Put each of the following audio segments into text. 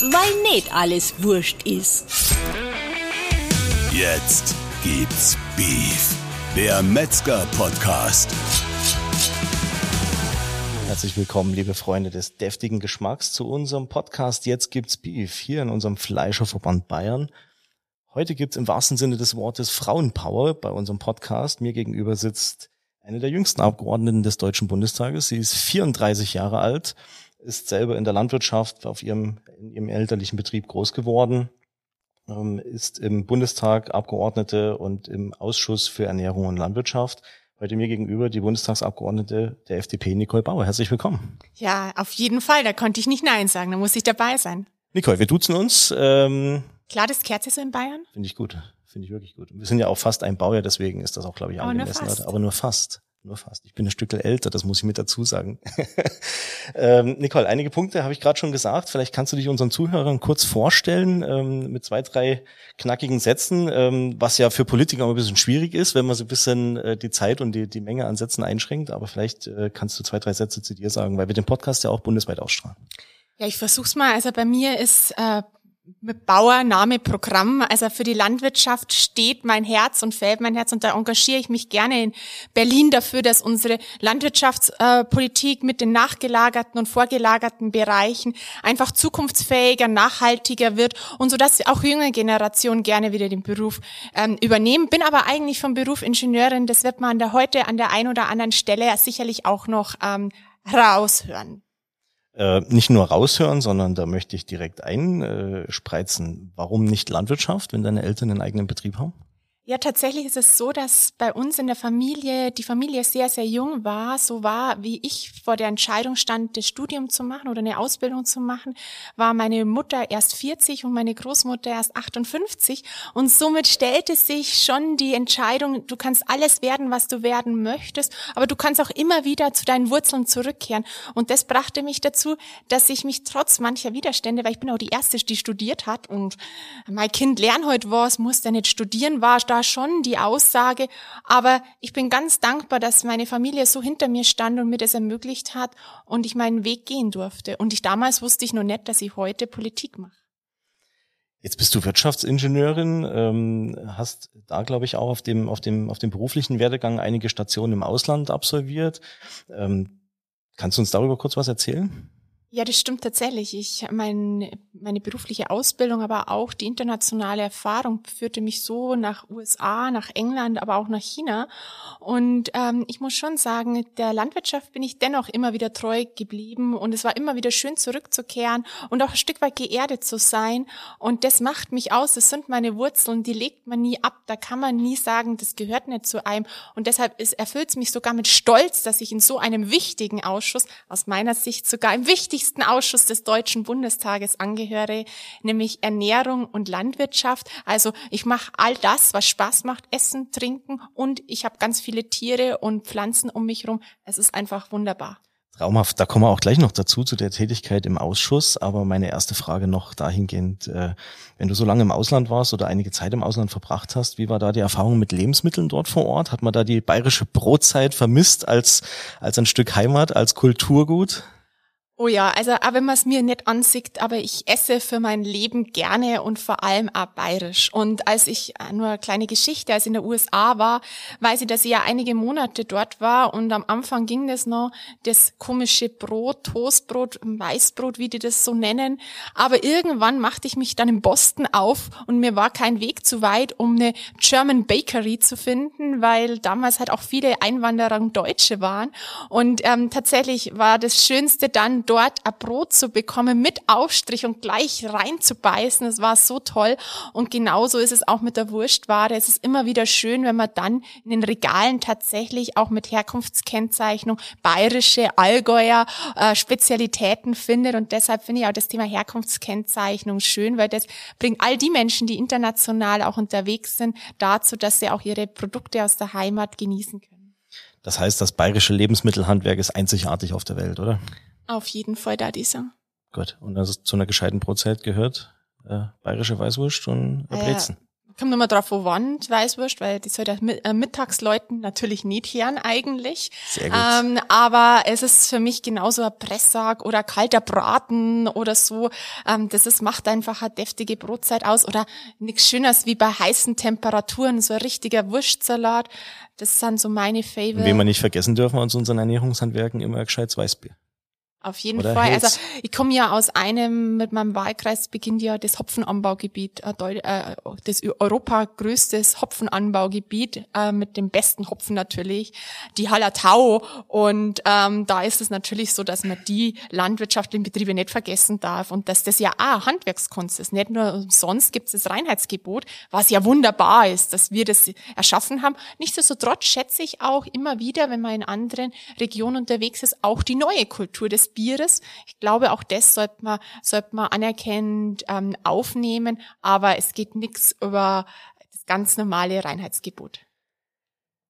weil nicht alles wurscht ist. Jetzt gibt's Beef, der Metzger-Podcast. Herzlich willkommen, liebe Freunde des deftigen Geschmacks, zu unserem Podcast Jetzt gibt's Beef hier in unserem Fleischerverband Bayern. Heute gibt's im wahrsten Sinne des Wortes Frauenpower bei unserem Podcast. Mir gegenüber sitzt eine der jüngsten Abgeordneten des Deutschen Bundestages. Sie ist 34 Jahre alt, ist selber in der Landwirtschaft auf ihrem, in ihrem elterlichen Betrieb groß geworden, ähm, ist im Bundestag Abgeordnete und im Ausschuss für Ernährung und Landwirtschaft. Heute mir gegenüber die Bundestagsabgeordnete der FDP, Nicole Bauer. Herzlich willkommen. Ja, auf jeden Fall. Da konnte ich nicht Nein sagen. Da muss ich dabei sein. Nicole, wir duzen uns. Ähm, Klar, das Kerze so in Bayern? Finde ich gut. Finde ich wirklich gut. Wir sind ja auch fast ein Baujahr, deswegen ist das auch, glaube ich, Aber nur angemessen. fast. Aber nur fast. Nur fast. Ich bin ein Stückel älter, das muss ich mit dazu sagen. ähm, Nicole, einige Punkte habe ich gerade schon gesagt. Vielleicht kannst du dich unseren Zuhörern kurz vorstellen ähm, mit zwei, drei knackigen Sätzen, ähm, was ja für Politiker ein bisschen schwierig ist, wenn man so ein bisschen äh, die Zeit und die, die Menge an Sätzen einschränkt. Aber vielleicht äh, kannst du zwei, drei Sätze zu dir sagen, weil wir den Podcast ja auch bundesweit ausstrahlen. Ja, ich versuch's mal. Also bei mir ist äh, mit Bauer Programm. Also für die Landwirtschaft steht mein Herz und fällt mein Herz und da engagiere ich mich gerne in Berlin dafür, dass unsere Landwirtschaftspolitik mit den nachgelagerten und vorgelagerten Bereichen einfach zukunftsfähiger, nachhaltiger wird und so dass auch jüngere Generationen gerne wieder den Beruf ähm, übernehmen. Bin aber eigentlich vom Beruf Ingenieurin. Das wird man da heute an der einen oder anderen Stelle sicherlich auch noch ähm, raushören. Äh, nicht nur raushören, sondern da möchte ich direkt einspreizen. Warum nicht Landwirtschaft, wenn deine Eltern einen eigenen Betrieb haben? Ja, tatsächlich ist es so, dass bei uns in der Familie die Familie sehr, sehr jung war. So war, wie ich vor der Entscheidung stand, das Studium zu machen oder eine Ausbildung zu machen, war meine Mutter erst 40 und meine Großmutter erst 58. Und somit stellte sich schon die Entscheidung, du kannst alles werden, was du werden möchtest, aber du kannst auch immer wieder zu deinen Wurzeln zurückkehren. Und das brachte mich dazu, dass ich mich trotz mancher Widerstände, weil ich bin auch die Erste, die studiert hat und mein Kind lern heute was, muss der nicht studieren, war da schon die Aussage. Aber ich bin ganz dankbar, dass meine Familie so hinter mir stand und mir das ermöglicht hat und ich meinen Weg gehen durfte. Und ich damals wusste ich noch nicht, dass ich heute Politik mache. Jetzt bist du Wirtschaftsingenieurin, ähm, hast da, glaube ich, auch auf dem, auf, dem, auf dem beruflichen Werdegang einige Stationen im Ausland absolviert. Ähm, kannst du uns darüber kurz was erzählen? Ja, das stimmt tatsächlich. Ich mein, meine berufliche Ausbildung, aber auch die internationale Erfahrung führte mich so nach USA, nach England, aber auch nach China. Und ähm, ich muss schon sagen, der Landwirtschaft bin ich dennoch immer wieder treu geblieben und es war immer wieder schön zurückzukehren und auch ein Stück weit geerdet zu sein. Und das macht mich aus. Das sind meine Wurzeln, die legt man nie ab. Da kann man nie sagen, das gehört nicht zu einem. Und deshalb erfüllt es mich sogar mit Stolz, dass ich in so einem wichtigen Ausschuss, aus meiner Sicht sogar im wichtigsten Ausschuss des Deutschen Bundestages angehöre, nämlich Ernährung und Landwirtschaft. Also ich mache all das, was Spaß macht, Essen, Trinken und ich habe ganz viele Tiere und Pflanzen um mich herum. Es ist einfach wunderbar. Traumhaft, da kommen wir auch gleich noch dazu, zu der Tätigkeit im Ausschuss. Aber meine erste Frage noch dahingehend, äh, wenn du so lange im Ausland warst oder einige Zeit im Ausland verbracht hast, wie war da die Erfahrung mit Lebensmitteln dort vor Ort? Hat man da die bayerische Brotzeit vermisst als, als ein Stück Heimat, als Kulturgut? Oh ja, also auch wenn man es mir nicht ansieht, aber ich esse für mein Leben gerne und vor allem auch bayerisch. Und als ich, äh, nur eine kleine Geschichte, als ich in der USA war, weiß ich, dass ich ja einige Monate dort war und am Anfang ging das noch, das komische Brot, Toastbrot, Weißbrot, wie die das so nennen. Aber irgendwann machte ich mich dann in Boston auf und mir war kein Weg zu weit, um eine German Bakery zu finden, weil damals halt auch viele Einwanderer Deutsche waren. Und ähm, tatsächlich war das Schönste dann, dort ein Brot zu bekommen mit Aufstrich und gleich reinzubeißen. Das war so toll. Und genauso ist es auch mit der Wurstware. Es ist immer wieder schön, wenn man dann in den Regalen tatsächlich auch mit Herkunftskennzeichnung bayerische Allgäuer äh, Spezialitäten findet. Und deshalb finde ich auch das Thema Herkunftskennzeichnung schön, weil das bringt all die Menschen, die international auch unterwegs sind, dazu, dass sie auch ihre Produkte aus der Heimat genießen können. Das heißt, das bayerische Lebensmittelhandwerk ist einzigartig auf der Welt, oder? Auf jeden Fall da dieser. Gut. Und also zu einer gescheiten Brotzeit gehört äh, bayerische Weißwurst und äh, ja. Brezen. Kommt nochmal drauf, wo wann, Weißwurst, weil die soll ja äh, Mittagsleuten natürlich nicht hören eigentlich. Sehr gut. Ähm, aber es ist für mich genauso ein Presssack oder kalter Braten oder so. Ähm, das ist, macht einfach eine deftige Brotzeit aus oder nichts Schöneres wie bei heißen Temperaturen, so ein richtiger Wurstsalat. Das sind so meine Favorites. Wen wir nicht vergessen dürfen aus unseren Ernährungshandwerken, immer ein gescheites Weißbier. Auf jeden Oder Fall. Hels. Also ich komme ja aus einem, mit meinem Wahlkreis beginnt ja das Hopfenanbaugebiet, äh, äh, das Europa größtes Hopfenanbaugebiet äh, mit dem besten Hopfen natürlich, die Hallertau. Und ähm, da ist es natürlich so, dass man die landwirtschaftlichen Betriebe nicht vergessen darf und dass das ja auch Handwerkskunst ist. Nicht nur umsonst gibt es das Reinheitsgebot, was ja wunderbar ist, dass wir das erschaffen haben. Nichtsdestotrotz schätze ich auch immer wieder, wenn man in anderen Regionen unterwegs ist, auch die neue Kultur des Bieres. Ich glaube, auch das sollte man, sollte man anerkennend ähm, aufnehmen, aber es geht nichts über das ganz normale Reinheitsgebot.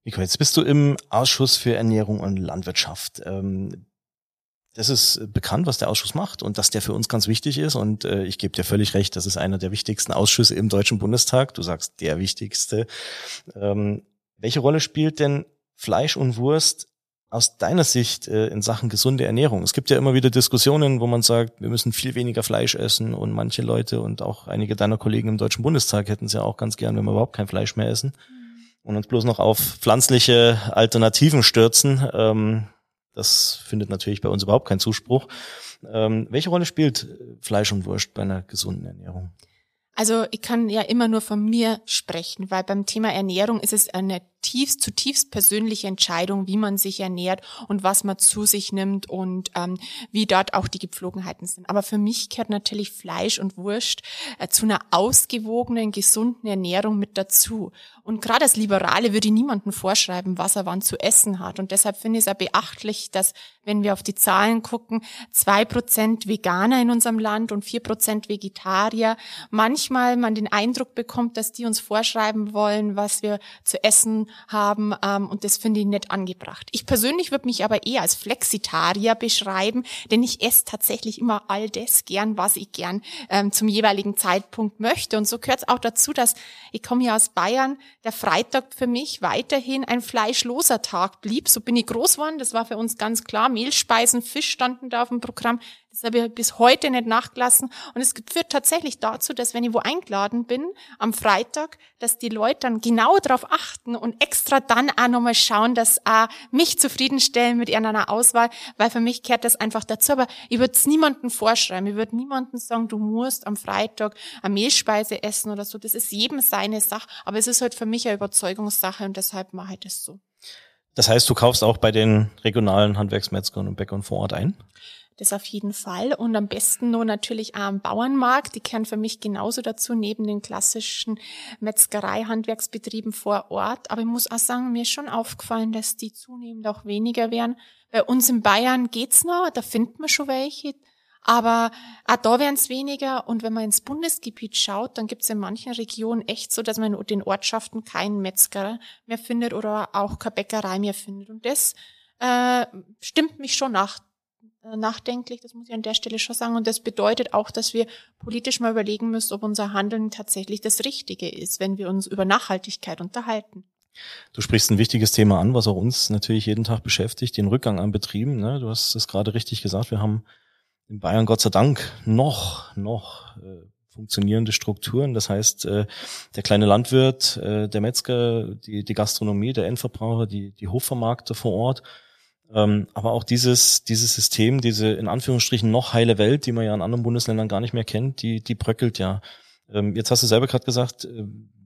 Nico, jetzt bist du im Ausschuss für Ernährung und Landwirtschaft. Ähm, das ist bekannt, was der Ausschuss macht und dass der für uns ganz wichtig ist. Und äh, ich gebe dir völlig recht, das ist einer der wichtigsten Ausschüsse im Deutschen Bundestag. Du sagst der wichtigste. Ähm, welche Rolle spielt denn Fleisch und Wurst aus deiner Sicht äh, in Sachen gesunde Ernährung? Es gibt ja immer wieder Diskussionen, wo man sagt, wir müssen viel weniger Fleisch essen und manche Leute und auch einige deiner Kollegen im Deutschen Bundestag hätten es ja auch ganz gern, wenn wir überhaupt kein Fleisch mehr essen und uns bloß noch auf pflanzliche Alternativen stürzen. Ähm, das findet natürlich bei uns überhaupt keinen Zuspruch. Ähm, welche Rolle spielt Fleisch und Wurst bei einer gesunden Ernährung? Also ich kann ja immer nur von mir sprechen, weil beim Thema Ernährung ist es eine tiefst, zutiefst persönliche Entscheidung, wie man sich ernährt und was man zu sich nimmt und ähm, wie dort auch die Gepflogenheiten sind. Aber für mich gehört natürlich Fleisch und Wurst äh, zu einer ausgewogenen, gesunden Ernährung mit dazu. Und gerade als Liberale würde ich niemandem vorschreiben, was er wann zu essen hat. Und deshalb finde ich es auch beachtlich, dass, wenn wir auf die Zahlen gucken, zwei Prozent Veganer in unserem Land und vier Prozent Vegetarier. Manchmal man den Eindruck bekommt, dass die uns vorschreiben wollen, was wir zu essen haben. Ähm, und das finde ich nicht angebracht. Ich persönlich würde mich aber eher als Flexitarier beschreiben, denn ich esse tatsächlich immer all das gern, was ich gern ähm, zum jeweiligen Zeitpunkt möchte. Und so gehört es auch dazu, dass ich komme ja aus Bayern, der Freitag für mich weiterhin ein fleischloser Tag blieb. So bin ich groß geworden. Das war für uns ganz klar. Mehlspeisen, Fisch standen da auf dem Programm. Das habe ich bis heute nicht nachgelassen. Und es führt tatsächlich dazu, dass wenn ich wo eingeladen bin am Freitag, dass die Leute dann genau darauf achten und extra dann auch nochmal schauen, dass auch mich zufriedenstellen mit irgendeiner Auswahl, weil für mich gehört das einfach dazu. Aber ich würde es niemandem vorschreiben. Ich würde niemandem sagen, du musst am Freitag eine Mehlspeise essen oder so. Das ist jedem seine Sache. Aber es ist halt für mich eine Überzeugungssache und deshalb mache ich das so. Das heißt, du kaufst auch bei den regionalen Handwerksmetzgern und Bäckern vor Ort ein? Das auf jeden Fall. Und am besten nur natürlich auch am Bauernmarkt. Die kehren für mich genauso dazu, neben den klassischen Metzgerei-Handwerksbetrieben vor Ort. Aber ich muss auch sagen, mir ist schon aufgefallen, dass die zunehmend auch weniger werden. Bei uns in Bayern geht's noch, da findet man schon welche. Aber auch da werden es weniger. Und wenn man ins Bundesgebiet schaut, dann gibt es in manchen Regionen echt so, dass man in den Ortschaften keinen Metzger mehr findet oder auch keine Bäckerei mehr findet. Und das äh, stimmt mich schon nach, nachdenklich, das muss ich an der Stelle schon sagen. Und das bedeutet auch, dass wir politisch mal überlegen müssen, ob unser Handeln tatsächlich das Richtige ist, wenn wir uns über Nachhaltigkeit unterhalten. Du sprichst ein wichtiges Thema an, was auch uns natürlich jeden Tag beschäftigt, den Rückgang an Betrieben. Ne? Du hast es gerade richtig gesagt, wir haben in Bayern Gott sei Dank noch, noch äh, funktionierende Strukturen. Das heißt, äh, der kleine Landwirt, äh, der Metzger, die, die Gastronomie, der Endverbraucher, die, die Hofvermarkter vor Ort, ähm, aber auch dieses, dieses System, diese in Anführungsstrichen noch heile Welt, die man ja in anderen Bundesländern gar nicht mehr kennt, die, die bröckelt ja. Ähm, jetzt hast du selber gerade gesagt, äh,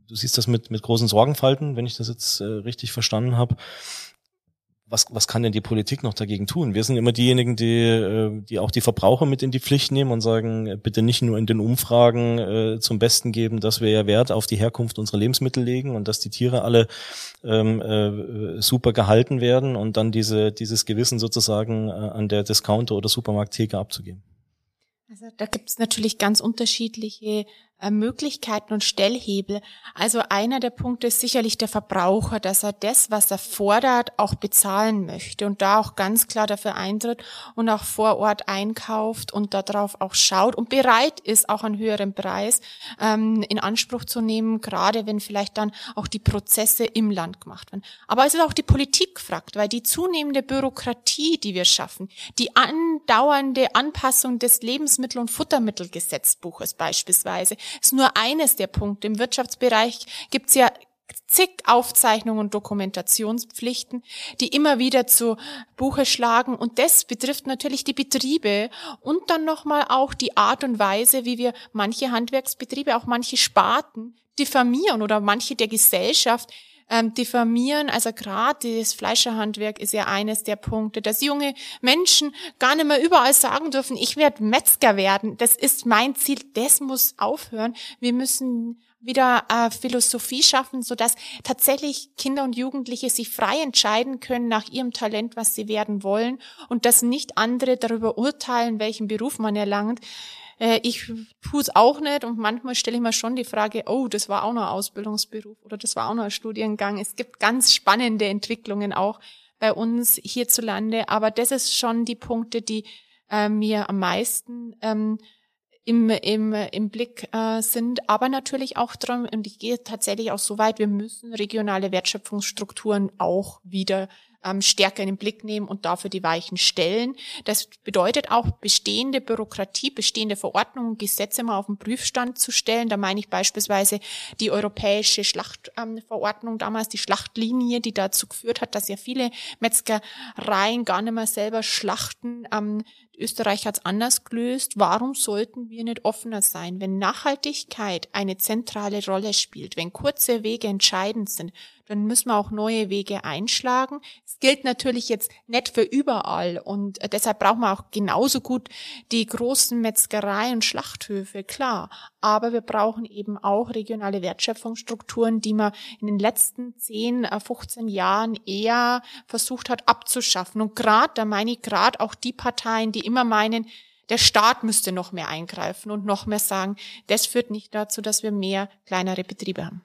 du siehst das mit, mit großen Sorgenfalten, wenn ich das jetzt äh, richtig verstanden habe. Was, was kann denn die Politik noch dagegen tun? Wir sind immer diejenigen, die, äh, die auch die Verbraucher mit in die Pflicht nehmen und sagen, äh, bitte nicht nur in den Umfragen äh, zum Besten geben, dass wir ja Wert auf die Herkunft unserer Lebensmittel legen und dass die Tiere alle ähm, äh, super gehalten werden und dann diese, dieses Gewissen sozusagen äh, an der Discounter- oder Supermarkttheke abzugeben. Also da gibt es natürlich ganz unterschiedliche Möglichkeiten und Stellhebel. Also einer der Punkte ist sicherlich der Verbraucher, dass er das, was er fordert, auch bezahlen möchte und da auch ganz klar dafür eintritt und auch vor Ort einkauft und darauf auch schaut und bereit ist, auch einen höheren Preis ähm, in Anspruch zu nehmen, gerade wenn vielleicht dann auch die Prozesse im Land gemacht werden. Aber es ist auch die Politik gefragt, weil die zunehmende Bürokratie, die wir schaffen, die andauernde Anpassung des Lebensmittel- und Futtermittelgesetzbuches beispielsweise, ist nur eines der Punkte. Im Wirtschaftsbereich gibt es ja zig Aufzeichnungen und Dokumentationspflichten, die immer wieder zu Buche schlagen. Und das betrifft natürlich die Betriebe und dann nochmal auch die Art und Weise, wie wir manche Handwerksbetriebe, auch manche Sparten diffamieren oder manche der Gesellschaft ähm, diffamieren. Also gerade das Fleischerhandwerk ist ja eines der Punkte, dass junge Menschen gar nicht mehr überall sagen dürfen, ich werde Metzger werden. Das ist mein Ziel. Das muss aufhören. Wir müssen wieder äh, Philosophie schaffen, so dass tatsächlich Kinder und Jugendliche sich frei entscheiden können nach ihrem Talent, was sie werden wollen und dass nicht andere darüber urteilen, welchen Beruf man erlangt. Äh, ich tue es auch nicht und manchmal stelle ich mir schon die Frage, oh, das war auch noch ein Ausbildungsberuf oder das war auch noch ein Studiengang. Es gibt ganz spannende Entwicklungen auch bei uns hierzulande, aber das ist schon die Punkte, die äh, mir am meisten ähm, im, im, im Blick äh, sind, aber natürlich auch drum, und ich gehe tatsächlich auch so weit, wir müssen regionale Wertschöpfungsstrukturen auch wieder ähm, stärker in den Blick nehmen und dafür die Weichen stellen. Das bedeutet auch, bestehende Bürokratie, bestehende Verordnungen, Gesetze mal auf den Prüfstand zu stellen. Da meine ich beispielsweise die europäische Schlachtverordnung ähm, damals, die Schlachtlinie, die dazu geführt hat, dass ja viele Metzgereien gar nicht mehr selber schlachten. Ähm, Österreich hat es anders gelöst. Warum sollten wir nicht offener sein? Wenn Nachhaltigkeit eine zentrale Rolle spielt, wenn kurze Wege entscheidend sind, dann müssen wir auch neue Wege einschlagen. Es gilt natürlich jetzt nicht für überall und deshalb brauchen wir auch genauso gut die großen Metzgereien und Schlachthöfe, klar. Aber wir brauchen eben auch regionale Wertschöpfungsstrukturen, die man in den letzten 10, 15 äh, Jahren eher versucht hat abzuschaffen. Und gerade, da meine ich gerade auch die Parteien, die immer meinen, der Staat müsste noch mehr eingreifen und noch mehr sagen, das führt nicht dazu, dass wir mehr kleinere Betriebe haben.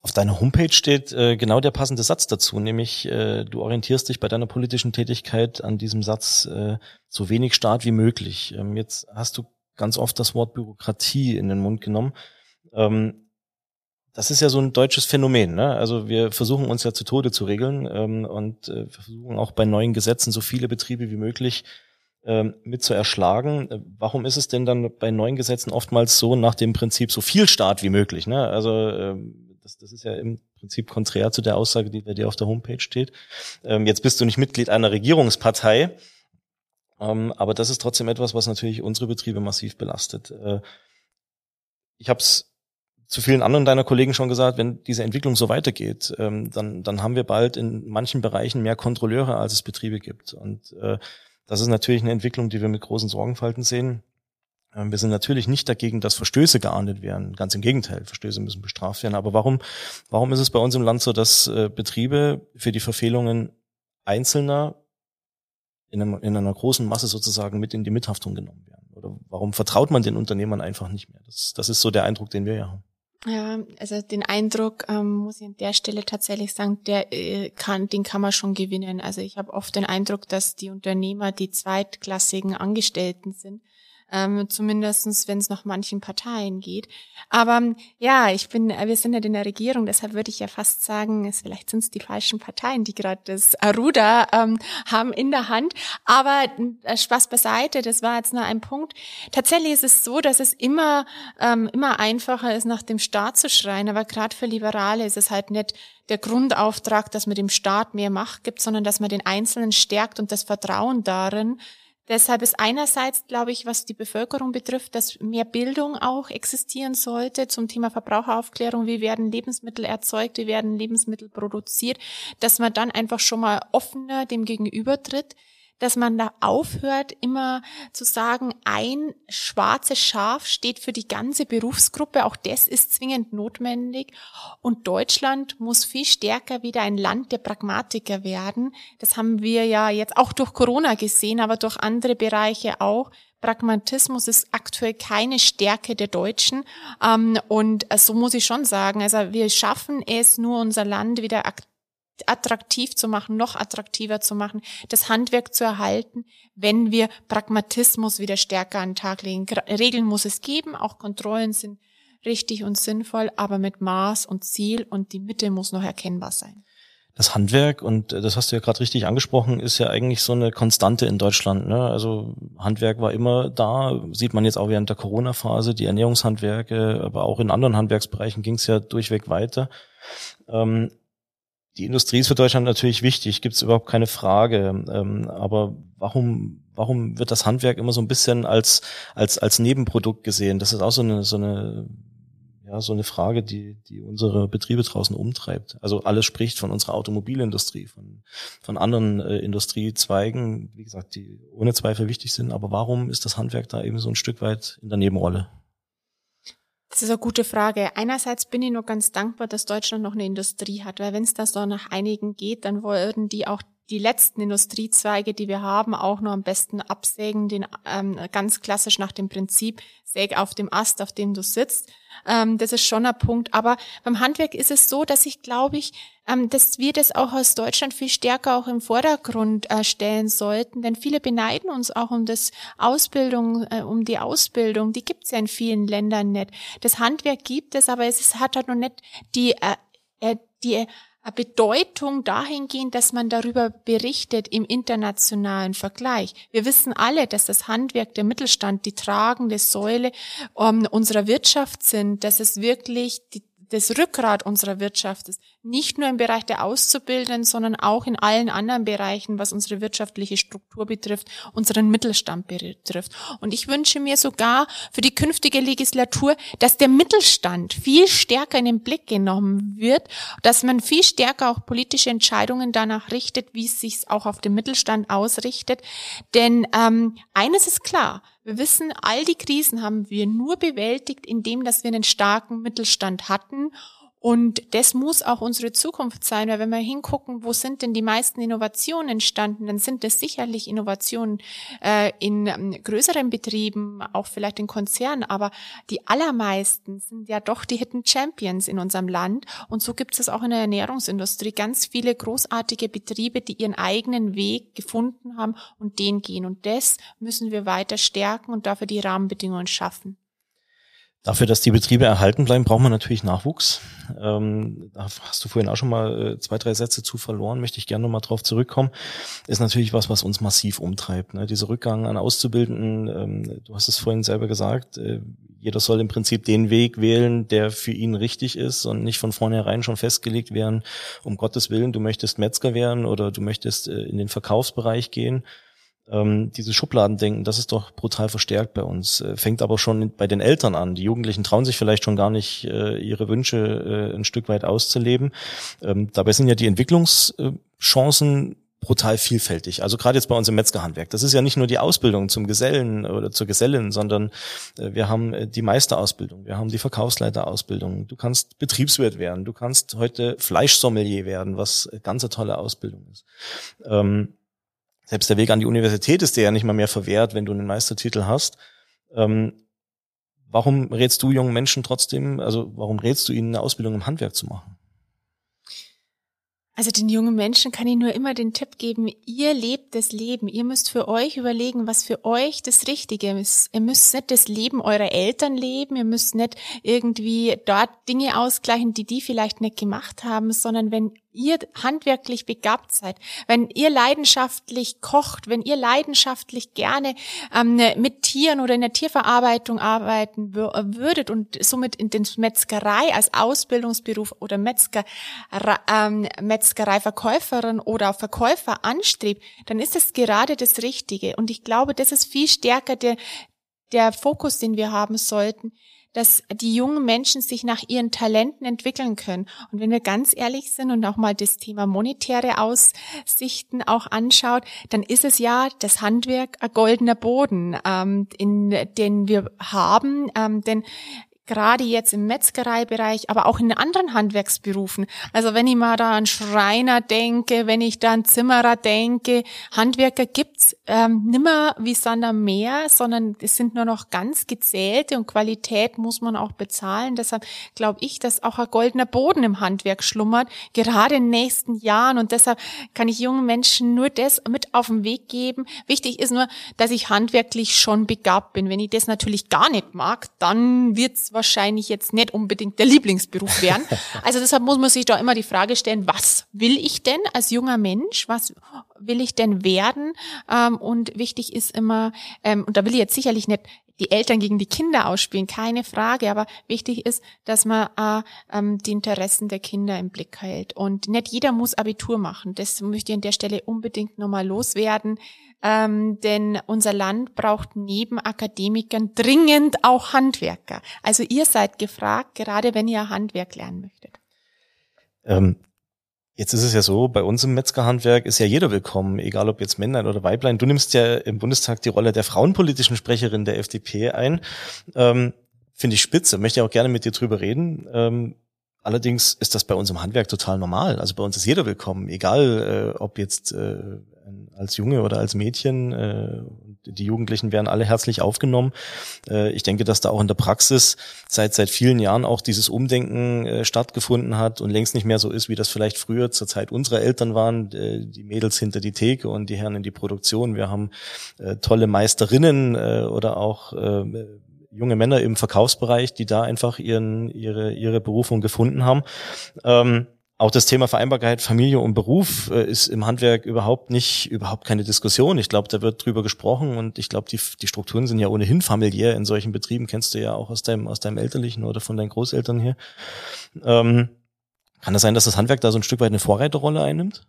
Auf deiner Homepage steht äh, genau der passende Satz dazu, nämlich äh, du orientierst dich bei deiner politischen Tätigkeit an diesem Satz äh, so wenig Staat wie möglich. Ähm, jetzt hast du ganz oft das Wort Bürokratie in den Mund genommen. Ähm, das ist ja so ein deutsches Phänomen. Ne? Also wir versuchen uns ja zu Tode zu regeln ähm, und äh, versuchen auch bei neuen Gesetzen so viele Betriebe wie möglich mit zu erschlagen. Äh, warum ist es denn dann bei neuen Gesetzen oftmals so nach dem Prinzip so viel Staat wie möglich? Ne? Also ähm, das, das ist ja im Prinzip konträr zu der Aussage, die bei dir auf der Homepage steht. Ähm, jetzt bist du nicht Mitglied einer Regierungspartei, ähm, aber das ist trotzdem etwas, was natürlich unsere Betriebe massiv belastet. Äh, ich habe es zu vielen anderen deiner Kollegen schon gesagt, wenn diese Entwicklung so weitergeht, ähm, dann, dann haben wir bald in manchen Bereichen mehr Kontrolleure, als es Betriebe gibt. Und äh, das ist natürlich eine Entwicklung, die wir mit großen Sorgenfalten sehen. Ähm, wir sind natürlich nicht dagegen, dass Verstöße geahndet werden. Ganz im Gegenteil, Verstöße müssen bestraft werden. Aber warum, warum ist es bei uns im Land so, dass äh, Betriebe für die Verfehlungen Einzelner in, einem, in einer großen Masse sozusagen mit in die Mithaftung genommen werden? Oder warum vertraut man den Unternehmern einfach nicht mehr? Das, das ist so der Eindruck, den wir ja haben. Ja, also den Eindruck ähm, muss ich an der Stelle tatsächlich sagen, der äh, kann, den kann man schon gewinnen. Also ich habe oft den Eindruck, dass die Unternehmer die zweitklassigen Angestellten sind ähm, zumindestens wenn es nach manchen Parteien geht. Aber ja, ich bin, wir sind ja in der Regierung, deshalb würde ich ja fast sagen, es, vielleicht sind es die falschen Parteien, die gerade das Aruda ähm, haben in der Hand. Aber äh, Spaß beiseite, das war jetzt nur ein Punkt. Tatsächlich ist es so, dass es immer, ähm, immer einfacher ist, nach dem Staat zu schreien. Aber gerade für Liberale ist es halt nicht der Grundauftrag, dass man dem Staat mehr Macht gibt, sondern dass man den Einzelnen stärkt und das Vertrauen darin, Deshalb ist einerseits, glaube ich, was die Bevölkerung betrifft, dass mehr Bildung auch existieren sollte zum Thema Verbraucheraufklärung. Wie werden Lebensmittel erzeugt? Wie werden Lebensmittel produziert? Dass man dann einfach schon mal offener dem Gegenüber tritt dass man da aufhört, immer zu sagen, ein schwarzes Schaf steht für die ganze Berufsgruppe. Auch das ist zwingend notwendig. Und Deutschland muss viel stärker wieder ein Land der Pragmatiker werden. Das haben wir ja jetzt auch durch Corona gesehen, aber durch andere Bereiche auch. Pragmatismus ist aktuell keine Stärke der Deutschen. Ähm, und so muss ich schon sagen, also wir schaffen es nur, unser Land wieder attraktiv zu machen, noch attraktiver zu machen, das Handwerk zu erhalten, wenn wir Pragmatismus wieder stärker an den Tag legen. Regeln muss es geben, auch Kontrollen sind richtig und sinnvoll, aber mit Maß und Ziel und die Mitte muss noch erkennbar sein. Das Handwerk, und das hast du ja gerade richtig angesprochen, ist ja eigentlich so eine Konstante in Deutschland. Ne? Also Handwerk war immer da, sieht man jetzt auch während der Corona-Phase, die Ernährungshandwerke, aber auch in anderen Handwerksbereichen ging es ja durchweg weiter. Ähm, die Industrie ist für Deutschland natürlich wichtig, gibt es überhaupt keine Frage. Ähm, aber warum, warum wird das Handwerk immer so ein bisschen als, als, als Nebenprodukt gesehen? Das ist auch so eine, so eine ja, so eine Frage, die, die unsere Betriebe draußen umtreibt. Also alles spricht von unserer Automobilindustrie, von, von anderen äh, Industriezweigen, wie gesagt, die ohne Zweifel wichtig sind. Aber warum ist das Handwerk da eben so ein Stück weit in der Nebenrolle? Das ist eine gute Frage. Einerseits bin ich nur ganz dankbar, dass Deutschland noch eine Industrie hat, weil wenn es da so nach einigen geht, dann würden die auch die letzten Industriezweige, die wir haben, auch nur am besten absägen, den ähm, ganz klassisch nach dem Prinzip säg auf dem Ast, auf dem du sitzt. Ähm, das ist schon ein Punkt. Aber beim Handwerk ist es so, dass ich glaube ich, ähm, dass wir das auch aus Deutschland viel stärker auch im Vordergrund äh, stellen sollten, denn viele beneiden uns auch um das Ausbildung, äh, um die Ausbildung. Die gibt es ja in vielen Ländern nicht. Das Handwerk gibt es, aber es hat halt noch nicht die äh, äh die Bedeutung dahingehend, dass man darüber berichtet im internationalen Vergleich. Wir wissen alle, dass das Handwerk, der Mittelstand, die tragende Säule um, unserer Wirtschaft sind, dass es wirklich die, das Rückgrat unserer Wirtschaft ist. Nicht nur im Bereich der Auszubildenden, sondern auch in allen anderen Bereichen, was unsere wirtschaftliche Struktur betrifft, unseren Mittelstand betrifft. Und ich wünsche mir sogar für die künftige Legislatur, dass der Mittelstand viel stärker in den Blick genommen wird, dass man viel stärker auch politische Entscheidungen danach richtet, wie es sich auch auf den Mittelstand ausrichtet. Denn ähm, eines ist klar, wir wissen, all die Krisen haben wir nur bewältigt, indem dass wir einen starken Mittelstand hatten und das muss auch unsere Zukunft sein, weil wenn wir hingucken, wo sind denn die meisten Innovationen entstanden, dann sind das sicherlich Innovationen äh, in ähm, größeren Betrieben, auch vielleicht in Konzernen, aber die allermeisten sind ja doch die Hidden Champions in unserem Land. Und so gibt es auch in der Ernährungsindustrie ganz viele großartige Betriebe, die ihren eigenen Weg gefunden haben und den gehen. Und das müssen wir weiter stärken und dafür die Rahmenbedingungen schaffen. Dafür, dass die Betriebe erhalten bleiben, braucht man natürlich Nachwuchs. Ähm, da hast du vorhin auch schon mal äh, zwei, drei Sätze zu verloren, möchte ich gerne nochmal drauf zurückkommen. Ist natürlich was, was uns massiv umtreibt. Ne? Dieser Rückgang an Auszubildenden, ähm, du hast es vorhin selber gesagt, äh, jeder soll im Prinzip den Weg wählen, der für ihn richtig ist und nicht von vornherein schon festgelegt werden, um Gottes Willen, du möchtest Metzger werden oder du möchtest äh, in den Verkaufsbereich gehen ähm, diese Schubladendenken, das ist doch brutal verstärkt bei uns. Äh, fängt aber schon bei den Eltern an. Die Jugendlichen trauen sich vielleicht schon gar nicht, äh, ihre Wünsche äh, ein Stück weit auszuleben. Ähm, dabei sind ja die Entwicklungschancen brutal vielfältig. Also gerade jetzt bei uns im Metzgerhandwerk. Das ist ja nicht nur die Ausbildung zum Gesellen oder zur Gesellin, sondern äh, wir haben äh, die Meisterausbildung, wir haben die Verkaufsleiterausbildung. Du kannst Betriebswirt werden, du kannst heute Fleischsommelier werden, was ganz eine tolle Ausbildung ist. Ähm, selbst der Weg an die Universität ist dir ja nicht mal mehr verwehrt, wenn du einen Meistertitel hast. Ähm, warum rätst du jungen Menschen trotzdem, also warum rätst du ihnen eine Ausbildung im Handwerk zu machen? Also den jungen Menschen kann ich nur immer den Tipp geben, ihr lebt das Leben. Ihr müsst für euch überlegen, was für euch das Richtige ist. Ihr müsst nicht das Leben eurer Eltern leben, ihr müsst nicht irgendwie dort Dinge ausgleichen, die die vielleicht nicht gemacht haben, sondern wenn ihr handwerklich begabt seid, wenn ihr leidenschaftlich kocht, wenn ihr leidenschaftlich gerne ähm, mit Tieren oder in der Tierverarbeitung arbeiten würdet und somit in den Metzgerei als Ausbildungsberuf oder Metzger, ähm, Metzgereiverkäuferin oder Verkäufer anstrebt, dann ist es gerade das Richtige. Und ich glaube, das ist viel stärker der, der Fokus, den wir haben sollten, dass die jungen Menschen sich nach ihren Talenten entwickeln können. Und wenn wir ganz ehrlich sind und auch mal das Thema monetäre Aussichten auch anschaut, dann ist es ja das Handwerk ein goldener Boden, ähm, in den wir haben. Ähm, denn gerade jetzt im Metzgereibereich, aber auch in anderen Handwerksberufen. Also wenn ich mal da an Schreiner denke, wenn ich da an Zimmerer denke, Handwerker gibt's ähm, nimmer wie Sander mehr, sondern es sind nur noch ganz gezählte und Qualität muss man auch bezahlen. Deshalb glaube ich, dass auch ein goldener Boden im Handwerk schlummert, gerade in den nächsten Jahren. Und deshalb kann ich jungen Menschen nur das mit auf den Weg geben. Wichtig ist nur, dass ich handwerklich schon begabt bin. Wenn ich das natürlich gar nicht mag, dann wird's wahrscheinlich jetzt nicht unbedingt der Lieblingsberuf werden. Also deshalb muss man sich da immer die Frage stellen, was will ich denn als junger Mensch? Was will ich denn werden? Ähm, und wichtig ist immer, ähm, und da will ich jetzt sicherlich nicht die Eltern gegen die Kinder ausspielen, keine Frage, aber wichtig ist, dass man äh, ähm, die Interessen der Kinder im Blick hält. Und nicht jeder muss Abitur machen. Das möchte ich an der Stelle unbedingt nochmal loswerden. Ähm, denn unser Land braucht neben Akademikern dringend auch Handwerker. Also ihr seid gefragt, gerade wenn ihr Handwerk lernen möchtet. Ähm, Jetzt ist es ja so, bei uns im Metzgerhandwerk ist ja jeder willkommen, egal ob jetzt Männlein oder Weiblein. Du nimmst ja im Bundestag die Rolle der frauenpolitischen Sprecherin der FDP ein. Ähm, Finde ich spitze, möchte auch gerne mit dir drüber reden. Ähm, allerdings ist das bei uns im Handwerk total normal. Also bei uns ist jeder willkommen, egal äh, ob jetzt äh, als Junge oder als Mädchen. Äh, die Jugendlichen werden alle herzlich aufgenommen. Äh, ich denke, dass da auch in der Praxis seit seit vielen Jahren auch dieses Umdenken äh, stattgefunden hat und längst nicht mehr so ist, wie das vielleicht früher zur Zeit unserer Eltern waren. Die Mädels hinter die Theke und die Herren in die Produktion. Wir haben tolle Meisterinnen oder auch junge Männer im Verkaufsbereich, die da einfach ihren, ihre, ihre Berufung gefunden haben. Ähm, auch das Thema Vereinbarkeit Familie und Beruf äh, ist im Handwerk überhaupt nicht, überhaupt keine Diskussion. Ich glaube, da wird drüber gesprochen und ich glaube, die, die Strukturen sind ja ohnehin familiär in solchen Betrieben. Kennst du ja auch aus deinem, aus deinem elterlichen oder von deinen Großeltern hier. Ähm, kann das sein, dass das Handwerk da so ein Stück weit eine Vorreiterrolle einnimmt?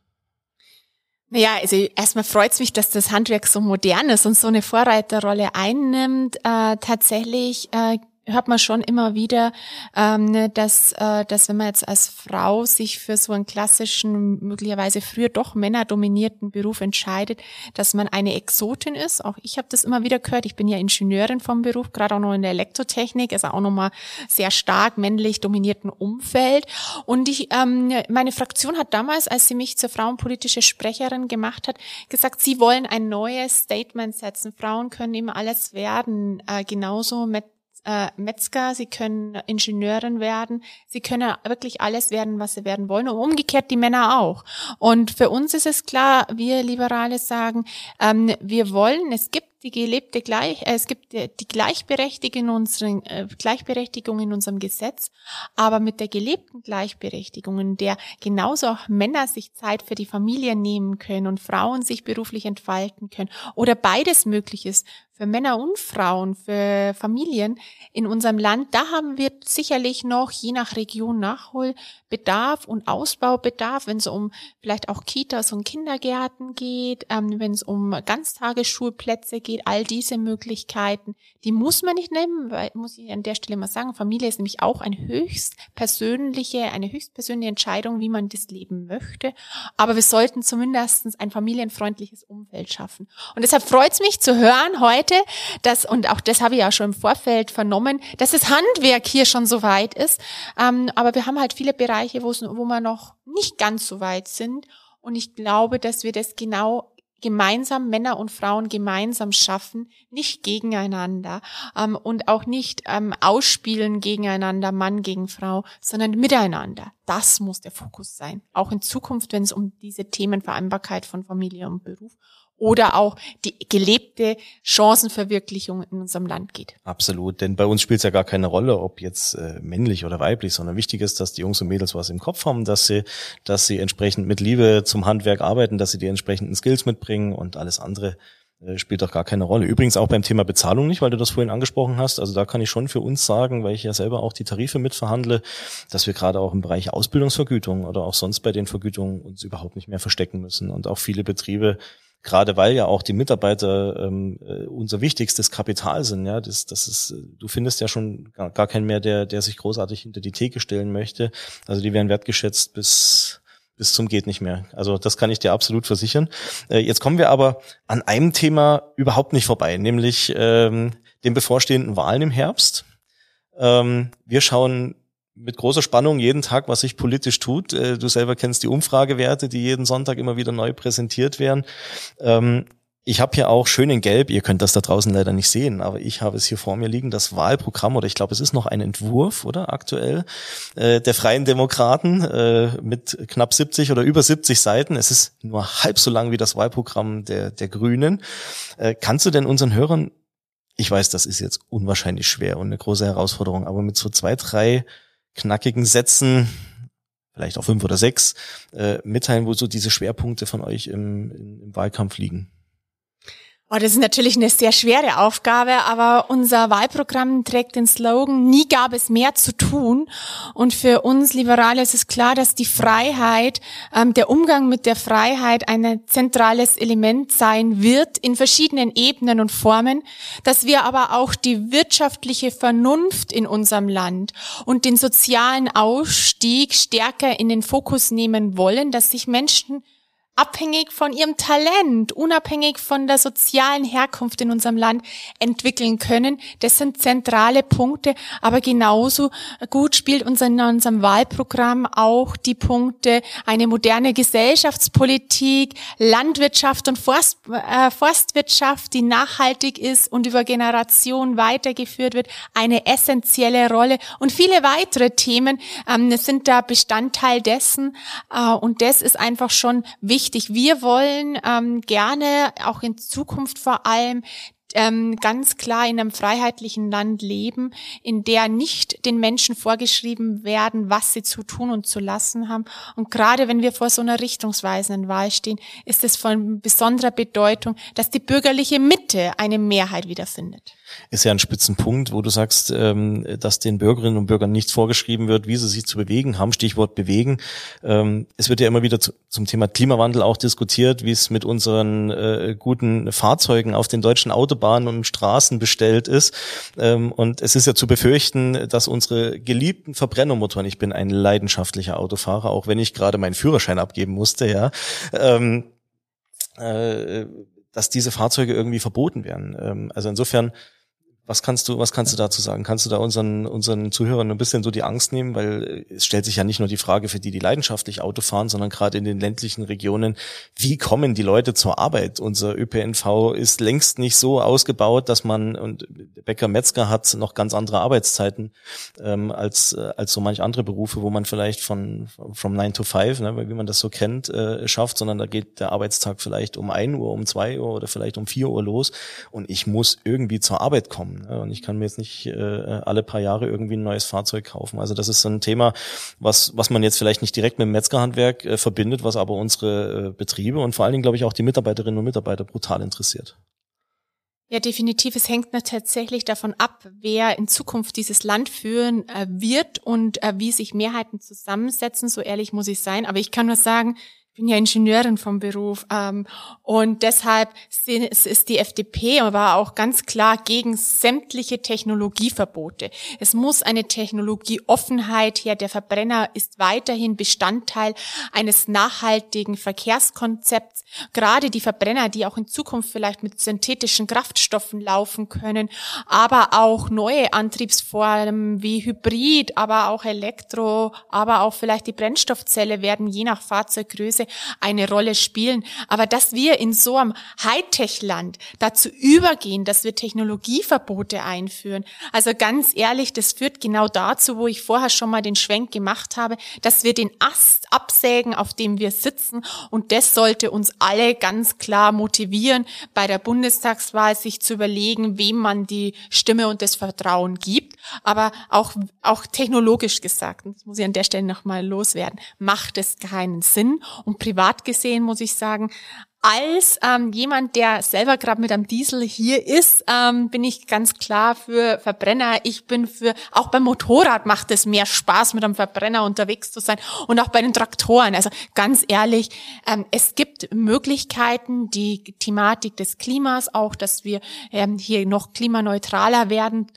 Naja, also erstmal freut's mich, dass das Handwerk so modern ist und so eine Vorreiterrolle einnimmt. Äh, tatsächlich äh, hört man schon immer wieder, ähm, ne, dass, äh, dass wenn man jetzt als Frau sich für so einen klassischen, möglicherweise früher doch männerdominierten Beruf entscheidet, dass man eine Exotin ist. Auch ich habe das immer wieder gehört. Ich bin ja Ingenieurin vom Beruf, gerade auch noch in der Elektrotechnik, also auch nochmal sehr stark männlich dominierten Umfeld. Und ich, ähm, meine Fraktion hat damals, als sie mich zur frauenpolitische Sprecherin gemacht hat, gesagt, sie wollen ein neues Statement setzen. Frauen können immer alles werden, äh, genauso mit äh, Metzger, sie können Ingenieurin werden, sie können wirklich alles werden, was sie werden wollen. Und umgekehrt die Männer auch. Und für uns ist es klar, wir Liberale sagen, ähm, wir wollen, es gibt die gelebte Gleich, äh, es gibt die Gleichberechtigung in unseren, äh, Gleichberechtigung in unserem Gesetz, aber mit der gelebten Gleichberechtigung, in der genauso auch Männer sich Zeit für die Familie nehmen können und Frauen sich beruflich entfalten können oder beides möglich ist, für Männer und Frauen, für Familien in unserem Land, da haben wir sicherlich noch je nach Region Nachholbedarf und Ausbaubedarf, wenn es um vielleicht auch Kitas und Kindergärten geht, ähm, wenn es um Ganztagesschulplätze geht, all diese Möglichkeiten, die muss man nicht nehmen, weil, muss ich an der Stelle mal sagen, Familie ist nämlich auch eine höchst persönliche, eine höchst persönliche Entscheidung, wie man das Leben möchte. Aber wir sollten zumindest ein familienfreundliches Umfeld schaffen. Und deshalb freut es mich zu hören heute, Seite, dass, und auch das habe ich ja schon im Vorfeld vernommen, dass das Handwerk hier schon so weit ist. Ähm, aber wir haben halt viele Bereiche, wo, wir noch nicht ganz so weit sind. Und ich glaube, dass wir das genau gemeinsam Männer und Frauen gemeinsam schaffen, nicht gegeneinander ähm, und auch nicht ähm, ausspielen gegeneinander, Mann gegen Frau, sondern miteinander. Das muss der Fokus sein. Auch in Zukunft, wenn es um diese Themen Vereinbarkeit von Familie und Beruf oder auch die gelebte Chancenverwirklichung in unserem Land geht. Absolut, denn bei uns spielt es ja gar keine Rolle, ob jetzt äh, männlich oder weiblich, sondern wichtig ist, dass die Jungs und Mädels was im Kopf haben, dass sie, dass sie entsprechend mit Liebe zum Handwerk arbeiten, dass sie die entsprechenden Skills mitbringen und alles andere äh, spielt doch gar keine Rolle. Übrigens auch beim Thema Bezahlung nicht, weil du das vorhin angesprochen hast. Also da kann ich schon für uns sagen, weil ich ja selber auch die Tarife mitverhandle, dass wir gerade auch im Bereich Ausbildungsvergütung oder auch sonst bei den Vergütungen uns überhaupt nicht mehr verstecken müssen und auch viele Betriebe gerade weil ja auch die Mitarbeiter ähm, äh, unser wichtigstes Kapital sind, ja, das, das ist, du findest ja schon gar, gar keinen mehr, der, der sich großartig hinter die Theke stellen möchte. Also die werden wertgeschätzt bis bis zum geht nicht mehr. Also das kann ich dir absolut versichern. Äh, jetzt kommen wir aber an einem Thema überhaupt nicht vorbei, nämlich ähm, den bevorstehenden Wahlen im Herbst. Ähm, wir schauen mit großer Spannung jeden Tag, was sich politisch tut. Äh, du selber kennst die Umfragewerte, die jeden Sonntag immer wieder neu präsentiert werden. Ähm, ich habe hier auch schön in Gelb, ihr könnt das da draußen leider nicht sehen, aber ich habe es hier vor mir liegen, das Wahlprogramm, oder ich glaube, es ist noch ein Entwurf, oder aktuell, äh, der Freien Demokraten äh, mit knapp 70 oder über 70 Seiten. Es ist nur halb so lang wie das Wahlprogramm der, der Grünen. Äh, kannst du denn unseren Hörern, ich weiß, das ist jetzt unwahrscheinlich schwer und eine große Herausforderung, aber mit so zwei, drei knackigen Sätzen, vielleicht auch fünf oder sechs, äh, mitteilen, wo so diese Schwerpunkte von euch im, im Wahlkampf liegen? Oh, das ist natürlich eine sehr schwere Aufgabe, aber unser Wahlprogramm trägt den Slogan, nie gab es mehr zu tun. Und für uns Liberale ist es klar, dass die Freiheit, ähm, der Umgang mit der Freiheit ein zentrales Element sein wird in verschiedenen Ebenen und Formen, dass wir aber auch die wirtschaftliche Vernunft in unserem Land und den sozialen Ausstieg stärker in den Fokus nehmen wollen, dass sich Menschen abhängig von ihrem Talent, unabhängig von der sozialen Herkunft in unserem Land entwickeln können. Das sind zentrale Punkte, aber genauso gut spielt unser, in unserem Wahlprogramm auch die Punkte eine moderne Gesellschaftspolitik, Landwirtschaft und Forst, äh, Forstwirtschaft, die nachhaltig ist und über Generationen weitergeführt wird, eine essentielle Rolle und viele weitere Themen ähm, sind da Bestandteil dessen äh, und das ist einfach schon wichtig wichtig. Wir wollen ähm, gerne auch in Zukunft vor allem ähm, ganz klar in einem freiheitlichen Land leben, in der nicht den Menschen vorgeschrieben werden, was sie zu tun und zu lassen haben. Und gerade wenn wir vor so einer richtungsweisenden Wahl stehen, ist es von besonderer Bedeutung, dass die bürgerliche Mitte eine Mehrheit wiederfindet ist ja ein Spitzenpunkt, wo du sagst, ähm, dass den Bürgerinnen und Bürgern nichts vorgeschrieben wird, wie sie sich zu bewegen haben. Stichwort bewegen. Ähm, es wird ja immer wieder zum Thema Klimawandel auch diskutiert, wie es mit unseren äh, guten Fahrzeugen auf den deutschen Autobahnen und Straßen bestellt ist. Ähm, und es ist ja zu befürchten, dass unsere geliebten Verbrennermotoren, ich bin ein leidenschaftlicher Autofahrer, auch wenn ich gerade meinen Führerschein abgeben musste, ja, ähm, äh, dass diese Fahrzeuge irgendwie verboten werden. Ähm, also insofern was kannst du, was kannst du dazu sagen? Kannst du da unseren, unseren Zuhörern ein bisschen so die Angst nehmen? Weil es stellt sich ja nicht nur die Frage für die, die leidenschaftlich Auto fahren, sondern gerade in den ländlichen Regionen, wie kommen die Leute zur Arbeit? Unser ÖPNV ist längst nicht so ausgebaut, dass man, und Bäcker Metzger hat noch ganz andere Arbeitszeiten ähm, als, äh, als so manch andere Berufe, wo man vielleicht von, from nine to five, ne, wie man das so kennt, äh, schafft, sondern da geht der Arbeitstag vielleicht um ein Uhr, um zwei Uhr oder vielleicht um vier Uhr los und ich muss irgendwie zur Arbeit kommen. Und ich kann mir jetzt nicht äh, alle paar Jahre irgendwie ein neues Fahrzeug kaufen. Also das ist so ein Thema, was, was man jetzt vielleicht nicht direkt mit dem Metzgerhandwerk äh, verbindet, was aber unsere äh, Betriebe und vor allen Dingen, glaube ich, auch die Mitarbeiterinnen und Mitarbeiter brutal interessiert. Ja, definitiv. Es hängt tatsächlich davon ab, wer in Zukunft dieses Land führen wird und wie sich Mehrheiten zusammensetzen. So ehrlich muss ich sein. Aber ich kann nur sagen, bin ja Ingenieurin vom Beruf ähm, und deshalb ist die FDP aber auch ganz klar gegen sämtliche Technologieverbote. Es muss eine Technologieoffenheit her. Der Verbrenner ist weiterhin Bestandteil eines nachhaltigen Verkehrskonzepts. Gerade die Verbrenner, die auch in Zukunft vielleicht mit synthetischen Kraftstoffen laufen können, aber auch neue Antriebsformen wie Hybrid, aber auch Elektro, aber auch vielleicht die Brennstoffzelle werden je nach Fahrzeuggröße eine Rolle spielen. Aber dass wir in so einem Hightech-Land dazu übergehen, dass wir Technologieverbote einführen, also ganz ehrlich, das führt genau dazu, wo ich vorher schon mal den Schwenk gemacht habe, dass wir den Ast absägen, auf dem wir sitzen. Und das sollte uns alle ganz klar motivieren, bei der Bundestagswahl sich zu überlegen, wem man die Stimme und das Vertrauen gibt. Aber auch, auch technologisch gesagt, das muss ich an der Stelle nochmal loswerden, macht es keinen Sinn. Und privat gesehen muss ich sagen, als ähm, jemand, der selber gerade mit einem Diesel hier ist, ähm, bin ich ganz klar für Verbrenner. Ich bin für, auch beim Motorrad macht es mehr Spaß, mit einem Verbrenner unterwegs zu sein und auch bei den Traktoren. Also ganz ehrlich, ähm, es gibt Möglichkeiten, die Thematik des Klimas auch, dass wir ähm, hier noch klimaneutraler werden,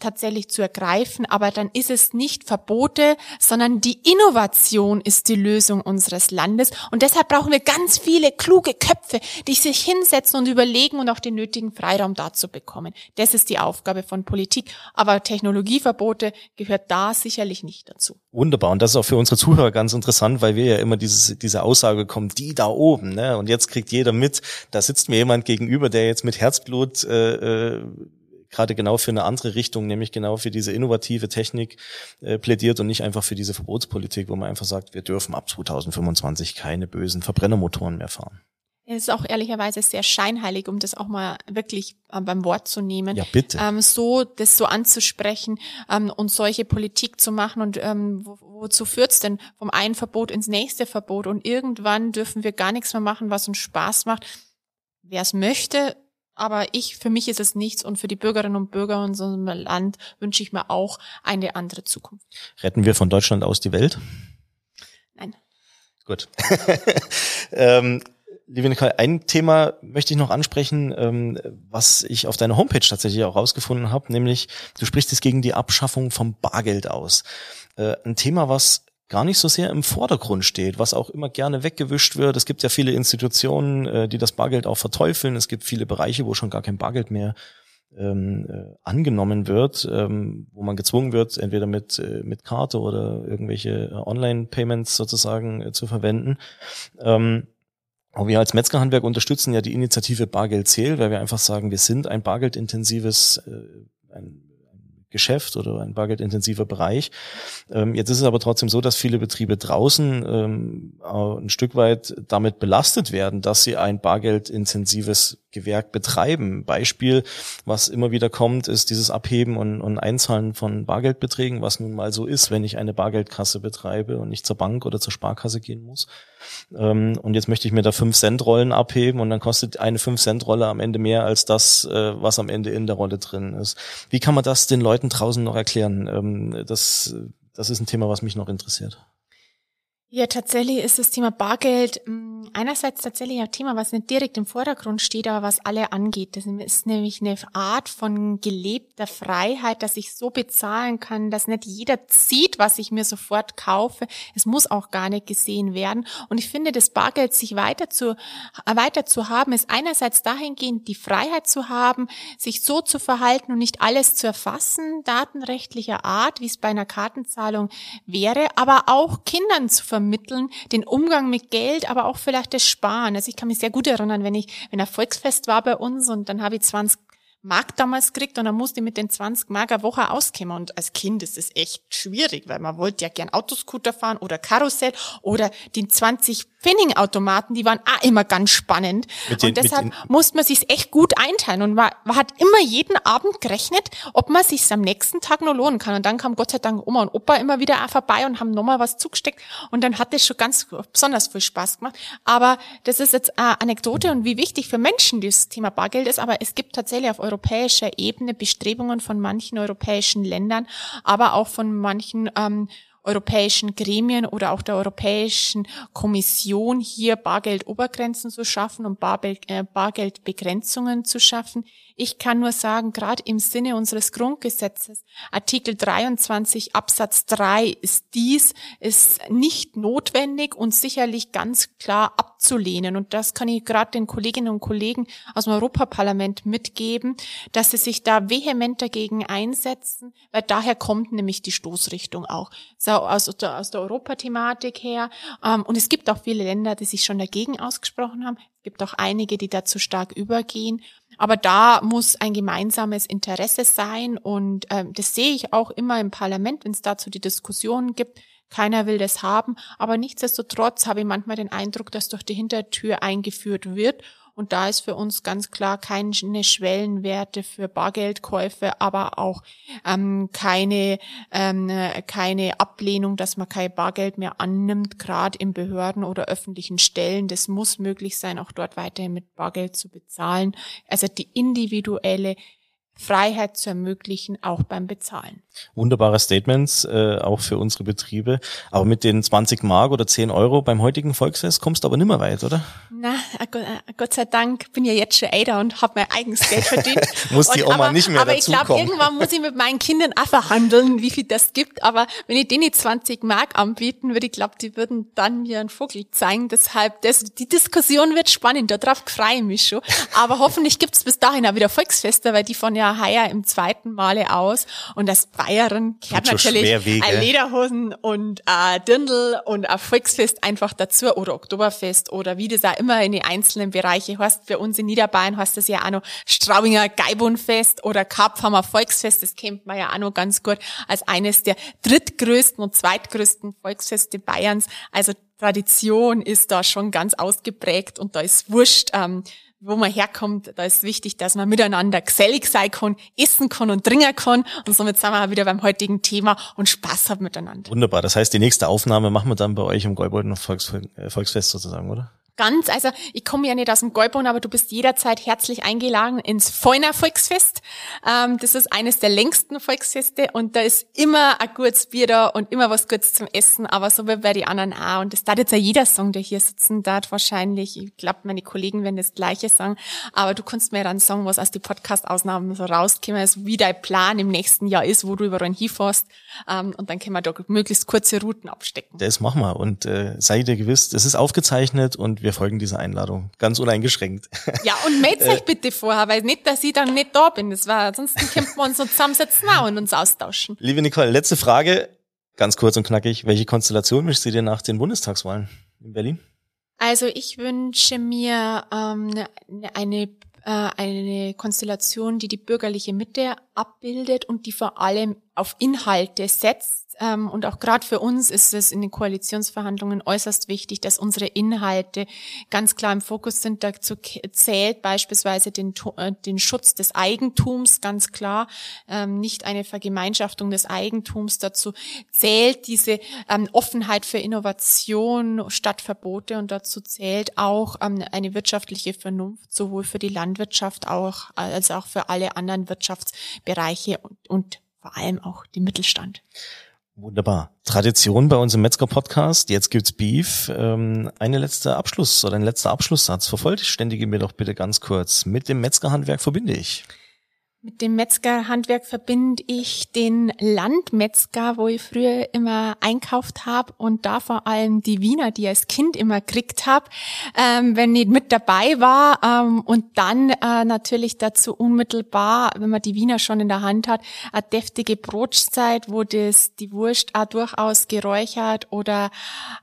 tatsächlich zu ergreifen. Aber dann ist es nicht Verbote, sondern die Innovation ist die Lösung unseres Landes. Und deshalb brauchen wir ganz viele kluge Köpfe, die sich hinsetzen und überlegen und auch den nötigen Freiraum dazu bekommen. Das ist die Aufgabe von Politik. Aber Technologieverbote gehört da sicherlich nicht dazu. Wunderbar. Und das ist auch für unsere Zuhörer ganz interessant, weil wir ja immer dieses, diese Aussage kommen, die da oben, ne? Und jetzt kriegt jeder mit, da sitzt mir jemand gegenüber, der jetzt mit Herzblut äh, äh, gerade genau für eine andere Richtung, nämlich genau für diese innovative Technik äh, plädiert und nicht einfach für diese Verbotspolitik, wo man einfach sagt, wir dürfen ab 2025 keine bösen Verbrennermotoren mehr fahren. Es ist auch ehrlicherweise sehr scheinheilig, um das auch mal wirklich äh, beim Wort zu nehmen. Ja, bitte. Ähm, so, das so anzusprechen ähm, und solche Politik zu machen. Und ähm, wo, wozu führt's denn vom einen Verbot ins nächste Verbot? Und irgendwann dürfen wir gar nichts mehr machen, was uns Spaß macht. Wer es möchte, aber ich, für mich ist es nichts und für die Bürgerinnen und Bürger in unserem Land wünsche ich mir auch eine andere Zukunft. Retten wir von Deutschland aus die Welt? Nein. Gut. ähm, Liebe Nicole, ein Thema möchte ich noch ansprechen, ähm, was ich auf deiner Homepage tatsächlich auch rausgefunden habe, nämlich du sprichst es gegen die Abschaffung vom Bargeld aus. Äh, ein Thema, was gar nicht so sehr im Vordergrund steht, was auch immer gerne weggewischt wird. Es gibt ja viele Institutionen, äh, die das Bargeld auch verteufeln. Es gibt viele Bereiche, wo schon gar kein Bargeld mehr ähm, äh, angenommen wird, ähm, wo man gezwungen wird, entweder mit, äh, mit Karte oder irgendwelche Online-Payments sozusagen äh, zu verwenden. Ähm, aber wir als Metzgerhandwerk unterstützen ja die Initiative Bargeld zählt, weil wir einfach sagen, wir sind ein bargeldintensives äh, ein Geschäft oder ein bargeldintensiver Bereich. Ähm, jetzt ist es aber trotzdem so, dass viele Betriebe draußen ähm, ein Stück weit damit belastet werden, dass sie ein bargeldintensives Gewerk betreiben. Beispiel, was immer wieder kommt, ist dieses Abheben und, und Einzahlen von Bargeldbeträgen, was nun mal so ist, wenn ich eine Bargeldkasse betreibe und nicht zur Bank oder zur Sparkasse gehen muss. Ähm, und jetzt möchte ich mir da 5 Cent Rollen abheben und dann kostet eine 5 Cent Rolle am Ende mehr als das, äh, was am Ende in der Rolle drin ist. Wie kann man das den Leuten draußen noch erklären? Ähm, das, das ist ein Thema, was mich noch interessiert. Ja, tatsächlich ist das Thema Bargeld mm, einerseits tatsächlich ein Thema, was nicht direkt im Vordergrund steht, aber was alle angeht. Das ist nämlich eine Art von gelebter Freiheit, dass ich so bezahlen kann, dass nicht jeder sieht, was ich mir sofort kaufe. Es muss auch gar nicht gesehen werden. Und ich finde, das Bargeld sich weiter zu, weiter zu haben, ist einerseits dahingehend, die Freiheit zu haben, sich so zu verhalten und nicht alles zu erfassen, datenrechtlicher Art, wie es bei einer Kartenzahlung wäre, aber auch Kindern zu vermitteln den Umgang mit Geld, aber auch vielleicht das Sparen. Also ich kann mich sehr gut erinnern, wenn ich, wenn ein Volksfest war bei uns und dann habe ich 20 Mark damals gekriegt und dann musste ich mit den 20 Mark eine Woche auskommen. Und als Kind ist es echt schwierig, weil man wollte ja gern Autoscooter fahren oder Karussell oder den 20 Pfennig-Automaten, die waren auch immer ganz spannend. Den, und deshalb musste man sich echt gut einteilen und man, man, hat immer jeden Abend gerechnet, ob man sich am nächsten Tag noch lohnen kann. Und dann kam Gott sei Dank Oma und Opa immer wieder auch vorbei und haben nochmal was zugesteckt und dann hat das schon ganz besonders viel Spaß gemacht. Aber das ist jetzt eine Anekdote und wie wichtig für Menschen dieses Thema Bargeld ist. Aber es gibt tatsächlich auf europäischer Ebene Bestrebungen von manchen europäischen Ländern, aber auch von manchen ähm, europäischen Gremien oder auch der Europäischen Kommission hier Bargeldobergrenzen zu schaffen und äh, Bargeldbegrenzungen zu schaffen. Ich kann nur sagen, gerade im Sinne unseres Grundgesetzes, Artikel 23 Absatz 3 ist dies, ist nicht notwendig und sicherlich ganz klar abzulehnen. Und das kann ich gerade den Kolleginnen und Kollegen aus dem Europaparlament mitgeben, dass sie sich da vehement dagegen einsetzen, weil daher kommt nämlich die Stoßrichtung auch. So aus der, aus der Europathematik her. Ähm, und es gibt auch viele Länder, die sich schon dagegen ausgesprochen haben. Gibt auch einige, die dazu stark übergehen. Aber da muss ein gemeinsames Interesse sein und ähm, das sehe ich auch immer im Parlament, wenn es dazu die Diskussionen gibt. Keiner will das haben, aber nichtsdestotrotz habe ich manchmal den Eindruck, dass durch die Hintertür eingeführt wird und da ist für uns ganz klar keine Schwellenwerte für Bargeldkäufe, aber auch ähm, keine, ähm, keine Ablehnung, dass man kein Bargeld mehr annimmt, gerade in Behörden oder öffentlichen Stellen. Das muss möglich sein, auch dort weiterhin mit Bargeld zu bezahlen. Also die individuelle Freiheit zu ermöglichen, auch beim Bezahlen. Wunderbare Statements, äh, auch für unsere Betriebe. Aber mit den 20 Mark oder 10 Euro beim heutigen Volksfest kommst du aber nimmer weit, oder? Na, äh, äh, Gott sei Dank bin ja jetzt schon älter und habe mein eigenes Geld verdient. muss die Oma aber, nicht mehr Aber dazu ich glaube, irgendwann muss ich mit meinen Kindern auch verhandeln, wie viel das gibt. Aber wenn ich denen 20 Mark anbieten würde, ich glaube, die würden dann mir einen Vogel zeigen. Deshalb, das, die Diskussion wird spannend, darauf freue ich mich schon. Aber hoffentlich gibt es bis dahin auch wieder Volksfeste, weil die von ja heuer im zweiten Male aus. Und das Bayern kehrt natürlich ein Lederhosen und ein Dirndl und ein Volksfest einfach dazu oder Oktoberfest oder wie das auch immer in die einzelnen Bereiche heißt. Für uns in Niederbayern heißt das ja auch noch Straubinger Geibunfest oder Karpfhammer Volksfest. Das kennt man ja auch noch ganz gut als eines der drittgrößten und zweitgrößten Volksfeste Bayerns. Also Tradition ist da schon ganz ausgeprägt und da ist wurscht, ähm, wo man herkommt, da ist wichtig, dass man miteinander gesellig sein kann, essen kann und trinken kann. Und somit sind wir auch wieder beim heutigen Thema und Spaß haben miteinander. Wunderbar. Das heißt, die nächste Aufnahme machen wir dann bei euch im Volks, äh, Volksfest sozusagen, oder? Ganz. Also ich komme ja nicht aus dem Gäubon, aber du bist jederzeit herzlich eingeladen ins Feuner Volksfest. Ähm, das ist eines der längsten Volksfeste und da ist immer ein gutes Bier da und immer was Gutes zum Essen, aber so wie bei den anderen auch. Und das darf jetzt ja jeder Song, der hier sitzen darf, wahrscheinlich. Ich glaube, meine Kollegen werden das Gleiche sagen. Aber du kannst mir dann sagen, was aus den Podcast-Ausnahmen so rauskommen ist, wie dein Plan im nächsten Jahr ist, wo du überall hinfährst. Ähm, und dann können wir da möglichst kurze Routen abstecken. Das machen wir. Und äh, sei dir gewiss, das ist aufgezeichnet und wir wir folgen dieser Einladung. Ganz uneingeschränkt. Ja, und meldet euch bitte vorher, weil nicht, dass ich dann nicht da bin. Das war, ansonsten könnten wir uns so zusammensetzen und uns austauschen. Liebe Nicole, letzte Frage. Ganz kurz und knackig. Welche Konstellation wünschst du dir nach den Bundestagswahlen in Berlin? Also ich wünsche mir ähm, eine äh, eine Konstellation, die die bürgerliche Mitte abbildet und die vor allem auf Inhalte setzt ähm, und auch gerade für uns ist es in den Koalitionsverhandlungen äußerst wichtig, dass unsere Inhalte ganz klar im Fokus sind. Dazu zählt beispielsweise den, äh, den Schutz des Eigentums ganz klar, ähm, nicht eine Vergemeinschaftung des Eigentums. Dazu zählt diese ähm, Offenheit für Innovation statt Verbote und dazu zählt auch eine wirtschaftliche Vernunft, sowohl für die Landwirtschaft auch, als auch für alle anderen Wirtschaftsbereiche und, und vor allem auch den Mittelstand. Wunderbar. Tradition bei uns im Metzger-Podcast. Jetzt gibt's Beef. Ähm, eine letzte Abschluss oder ein letzter Abschlusssatz. Vervollständige mir doch bitte ganz kurz. Mit dem Metzgerhandwerk verbinde ich. Mit dem Metzgerhandwerk verbinde ich den Landmetzger, wo ich früher immer einkauft habe und da vor allem die Wiener, die ich als Kind immer gekriegt habe, ähm, wenn ich mit dabei war ähm, und dann äh, natürlich dazu unmittelbar, wenn man die Wiener schon in der Hand hat, eine deftige Brotzeit, wo das die Wurst auch durchaus geräuchert oder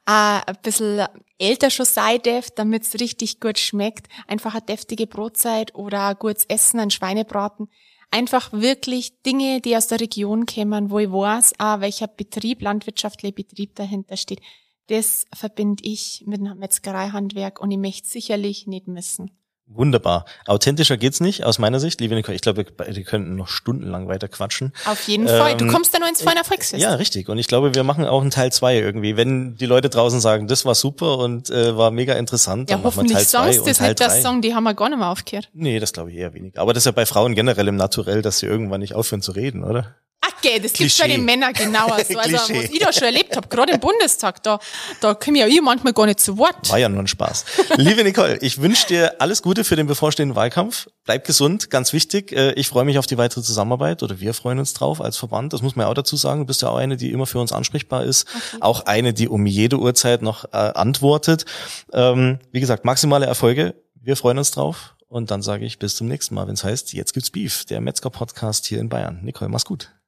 äh, ein bisschen älter schon sein darf, damit es richtig gut schmeckt. Einfach eine deftige Brotzeit oder ein gutes Essen, ein Schweinebraten. Einfach wirklich Dinge, die aus der Region kämen, wo ich weiß, ah, welcher Betrieb, landwirtschaftlicher Betrieb dahinter steht. Das verbinde ich mit einem Metzgereihandwerk und ich möchte sicherlich nicht missen. Wunderbar. Authentischer geht's nicht, aus meiner Sicht. Liebe Nicole, ich glaube, wir könnten noch stundenlang weiter quatschen. Auf jeden ähm, Fall. Du ähm, kommst dann nur ins Feiner Volksfest. Ja, richtig. Und ich glaube, wir machen auch einen Teil zwei irgendwie. Wenn die Leute draußen sagen, das war super und äh, war mega interessant, ja, dann machen wir Teil zwei und das Teil nicht drei. das Song, die haben wir gar nicht mehr aufgehört. Nee, das glaube ich eher wenig. Aber das ist ja bei Frauen generell im Naturell, dass sie irgendwann nicht aufhören zu reden, oder? Okay, das gibt bei den Männern genauer so. Also, was ich da schon erlebt habe, gerade im Bundestag, da, da komme ja ich manchmal gar nicht zu Wort. War ja nur ein Spaß. Liebe Nicole, ich wünsche dir alles Gute für den bevorstehenden Wahlkampf. Bleib gesund, ganz wichtig. Äh, ich freue mich auf die weitere Zusammenarbeit oder wir freuen uns drauf als Verband. Das muss man ja auch dazu sagen. Du bist ja auch eine, die immer für uns ansprechbar ist. Okay. Auch eine, die um jede Uhrzeit noch äh, antwortet. Ähm, wie gesagt, maximale Erfolge. Wir freuen uns drauf. Und dann sage ich bis zum nächsten Mal, wenn es heißt, jetzt gibt's Beef, der Metzger-Podcast hier in Bayern. Nicole, mach's gut.